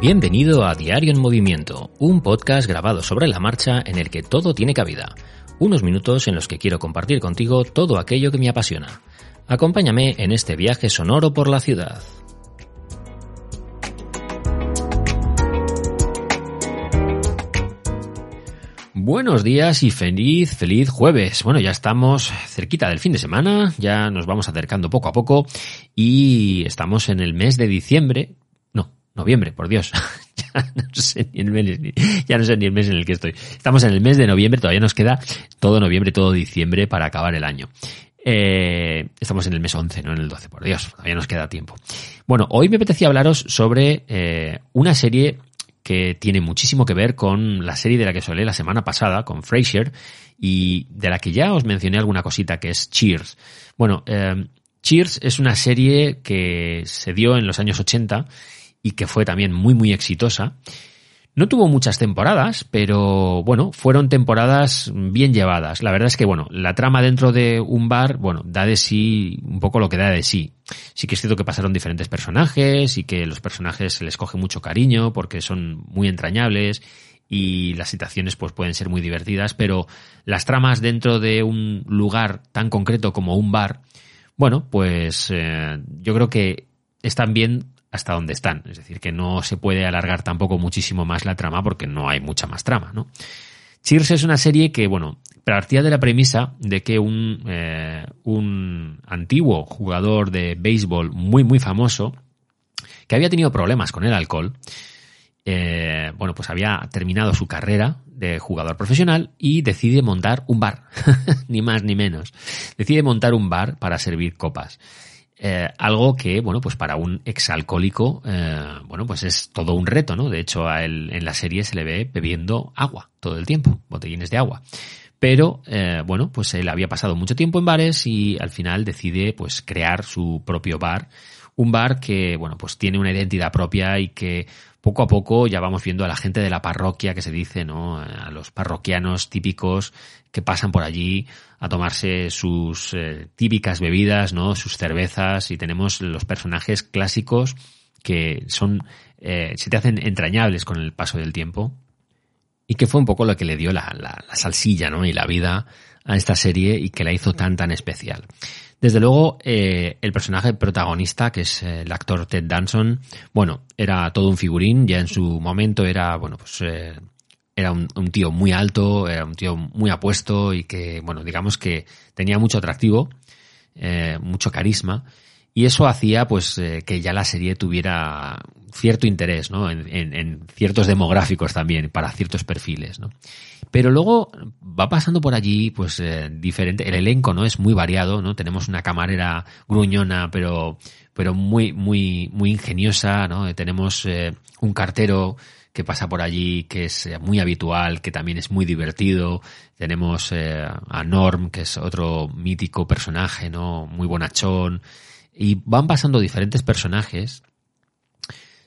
Bienvenido a Diario en Movimiento, un podcast grabado sobre la marcha en el que todo tiene cabida. Unos minutos en los que quiero compartir contigo todo aquello que me apasiona. Acompáñame en este viaje sonoro por la ciudad. Buenos días y feliz, feliz jueves. Bueno, ya estamos cerquita del fin de semana, ya nos vamos acercando poco a poco y estamos en el mes de diciembre, Noviembre, por Dios. ya, no sé ni el mes, ya no sé ni el mes en el que estoy. Estamos en el mes de noviembre, todavía nos queda todo noviembre, todo diciembre para acabar el año. Eh, estamos en el mes 11, no en el 12, por Dios, todavía nos queda tiempo. Bueno, hoy me apetecía hablaros sobre eh, una serie que tiene muchísimo que ver con la serie de la que solé la semana pasada, con Frasier, y de la que ya os mencioné alguna cosita, que es Cheers. Bueno, eh, Cheers es una serie que se dio en los años 80 y que fue también muy muy exitosa. No tuvo muchas temporadas, pero bueno, fueron temporadas bien llevadas. La verdad es que, bueno, la trama dentro de un bar, bueno, da de sí un poco lo que da de sí. Sí que es cierto que pasaron diferentes personajes y que los personajes se les coge mucho cariño porque son muy entrañables y las situaciones pues pueden ser muy divertidas, pero las tramas dentro de un lugar tan concreto como un bar, bueno, pues eh, yo creo que están bien hasta donde están. Es decir, que no se puede alargar tampoco muchísimo más la trama porque no hay mucha más trama, ¿no? Cheers es una serie que, bueno, partía de la premisa de que un, eh, un antiguo jugador de béisbol muy, muy famoso, que había tenido problemas con el alcohol, eh, bueno, pues había terminado su carrera de jugador profesional y decide montar un bar, ni más ni menos. Decide montar un bar para servir copas. Eh, algo que, bueno, pues para un exalcohólico, eh, bueno, pues es todo un reto, ¿no? De hecho, a él en la serie se le ve bebiendo agua todo el tiempo, botellines de agua. Pero, eh, bueno, pues él había pasado mucho tiempo en bares y al final decide, pues, crear su propio bar. Un bar que, bueno, pues tiene una identidad propia y que poco a poco ya vamos viendo a la gente de la parroquia que se dice, ¿no? A los parroquianos típicos que pasan por allí a tomarse sus eh, típicas bebidas, ¿no? Sus cervezas y tenemos los personajes clásicos que son, eh, se te hacen entrañables con el paso del tiempo y que fue un poco lo que le dio la, la, la salsilla, ¿no? Y la vida a esta serie y que la hizo tan tan especial. Desde luego, eh, el personaje protagonista, que es eh, el actor Ted Danson, bueno, era todo un figurín, ya en su momento era, bueno, pues eh, era un, tío muy alto, era un tío muy apuesto y que, bueno, digamos que tenía mucho atractivo, mucho carisma, y eso hacía pues que ya la serie tuviera cierto interés, ¿no? En, en, ciertos demográficos también, para ciertos perfiles, ¿no? Pero luego va pasando por allí, pues, eh, diferente, el elenco, ¿no? Es muy variado, ¿no? Tenemos una camarera gruñona, pero, pero muy, muy, muy ingeniosa, ¿no? Tenemos eh, un cartero que pasa por allí, que es eh, muy habitual, que también es muy divertido. Tenemos a Norm, que es otro mítico personaje, ¿no? Muy bonachón. Y van pasando diferentes personajes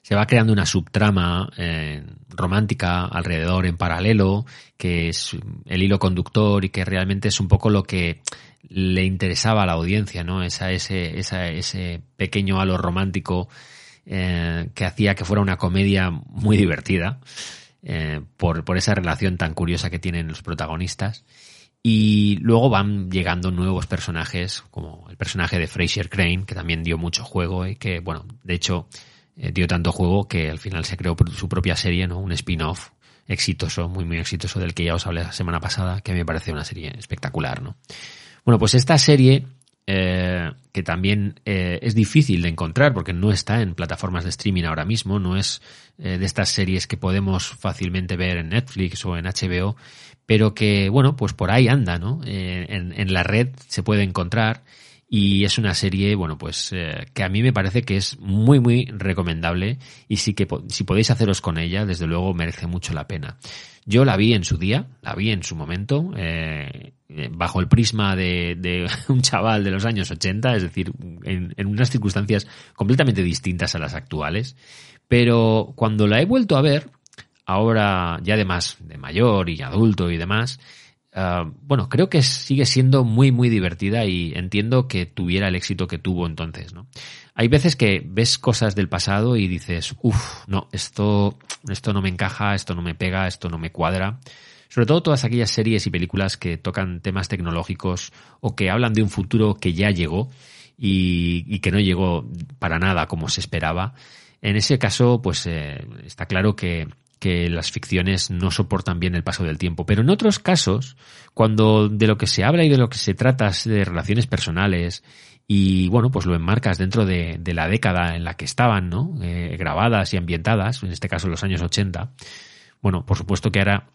se va creando una subtrama eh, romántica alrededor en paralelo, que es el hilo conductor y que realmente es un poco lo que le interesaba a la audiencia, ¿no? Esa, ese, ese pequeño halo romántico eh, que hacía que fuera una comedia muy divertida eh, por, por esa relación tan curiosa que tienen los protagonistas. Y luego van llegando nuevos personajes, como el personaje de Fraser Crane, que también dio mucho juego y que, bueno, de hecho, eh, dio tanto juego que al final se creó su propia serie, ¿no? Un spin-off exitoso, muy, muy exitoso, del que ya os hablé la semana pasada, que me parece una serie espectacular, ¿no? Bueno, pues esta serie eh, que también eh, es difícil de encontrar porque no está en plataformas de streaming ahora mismo, no es eh, de estas series que podemos fácilmente ver en Netflix o en HBO, pero que, bueno, pues por ahí anda, ¿no? En, la red se puede encontrar y es una serie, bueno, pues que a mí me parece que es muy, muy recomendable y sí que si podéis haceros con ella, desde luego merece mucho la pena. Yo la vi en su día, la vi en su momento, eh, bajo el prisma de, un chaval de los años 80, es decir, en, en, unas circunstancias completamente distintas a las actuales. Pero cuando la he vuelto a ver, ahora ya de más, de mayor y adulto y demás, Ah, bueno, creo que sigue siendo muy, muy divertida y entiendo que tuviera el éxito que tuvo entonces, ¿no? Hay veces que ves cosas del pasado y dices, uff, no, esto, esto no me encaja, esto no me pega, esto no me cuadra. Sobre todo todas aquellas series y películas que tocan temas tecnológicos o que hablan de un futuro que ya llegó y, que no llegó para nada como se esperaba. En ese caso, pues eh, está claro que que las ficciones no soportan bien el paso del tiempo. Pero en otros casos, cuando de lo que se habla y de lo que se trata es de relaciones personales y bueno, pues lo enmarcas dentro de, la década en la que estaban, ¿no? Eh, grabadas y ambientadas, en este caso los años 80. Bueno, por supuesto que ahora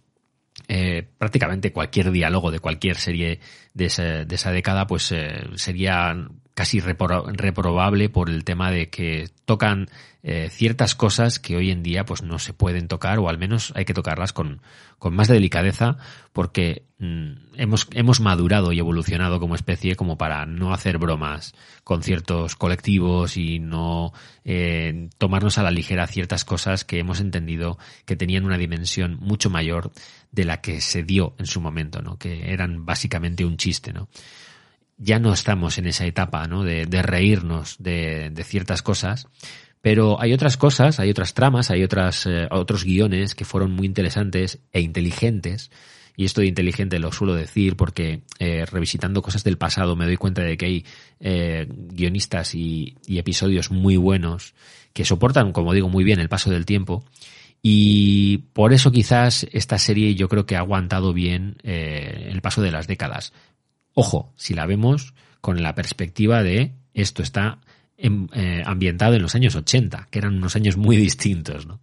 eh, prácticamente cualquier diálogo de cualquier serie de esa, de esa década pues eh, sería casi reprobable por el tema de que tocan eh, ciertas cosas que hoy en día pues no se pueden tocar o al menos hay que tocarlas con, con más delicadeza porque mm, hemos, hemos madurado y evolucionado como especie como para no hacer bromas con ciertos colectivos y no eh, tomarnos a la ligera ciertas cosas que hemos entendido que tenían una dimensión mucho mayor de la que se dio en su momento, ¿no? que eran básicamente un chiste, ¿no? ya no estamos en esa etapa ¿no? de, reírnos de, ciertas cosas, pero hay otras cosas, hay otras tramas, hay otras, eh, otros guiones que fueron muy interesantes e inteligentes. Y esto de inteligente lo suelo decir porque eh, revisitando cosas del pasado me doy cuenta de que hay eh, guionistas y, episodios muy buenos que soportan, como digo, muy bien el paso del tiempo. Y por eso quizás esta serie yo creo que ha aguantado bien el paso de las décadas. Ojo, si la vemos con la perspectiva de esto está eh, ambientado en los años 80, que eran unos años muy distintos, ¿no?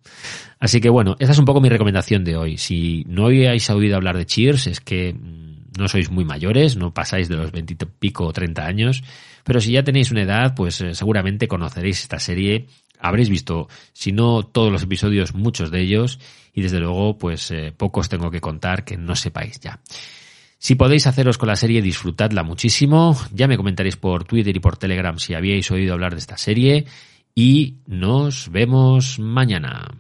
Así que bueno, esa es un poco mi recomendación de hoy. Si no habéis oído hablar de Cheers, es que mm, no sois muy mayores, no pasáis de los veintipico o treinta años, pero si ya tenéis una edad, pues eh, seguramente conoceréis esta serie, habréis visto, si no todos los episodios, muchos de ellos, y desde luego, pues eh, pocos tengo que contar que no sepáis ya. Si podéis haceros con la serie, disfrutadla muchísimo. Ya me comentaréis por Twitter y por Telegram si habíais oído hablar de esta serie. Y nos vemos mañana.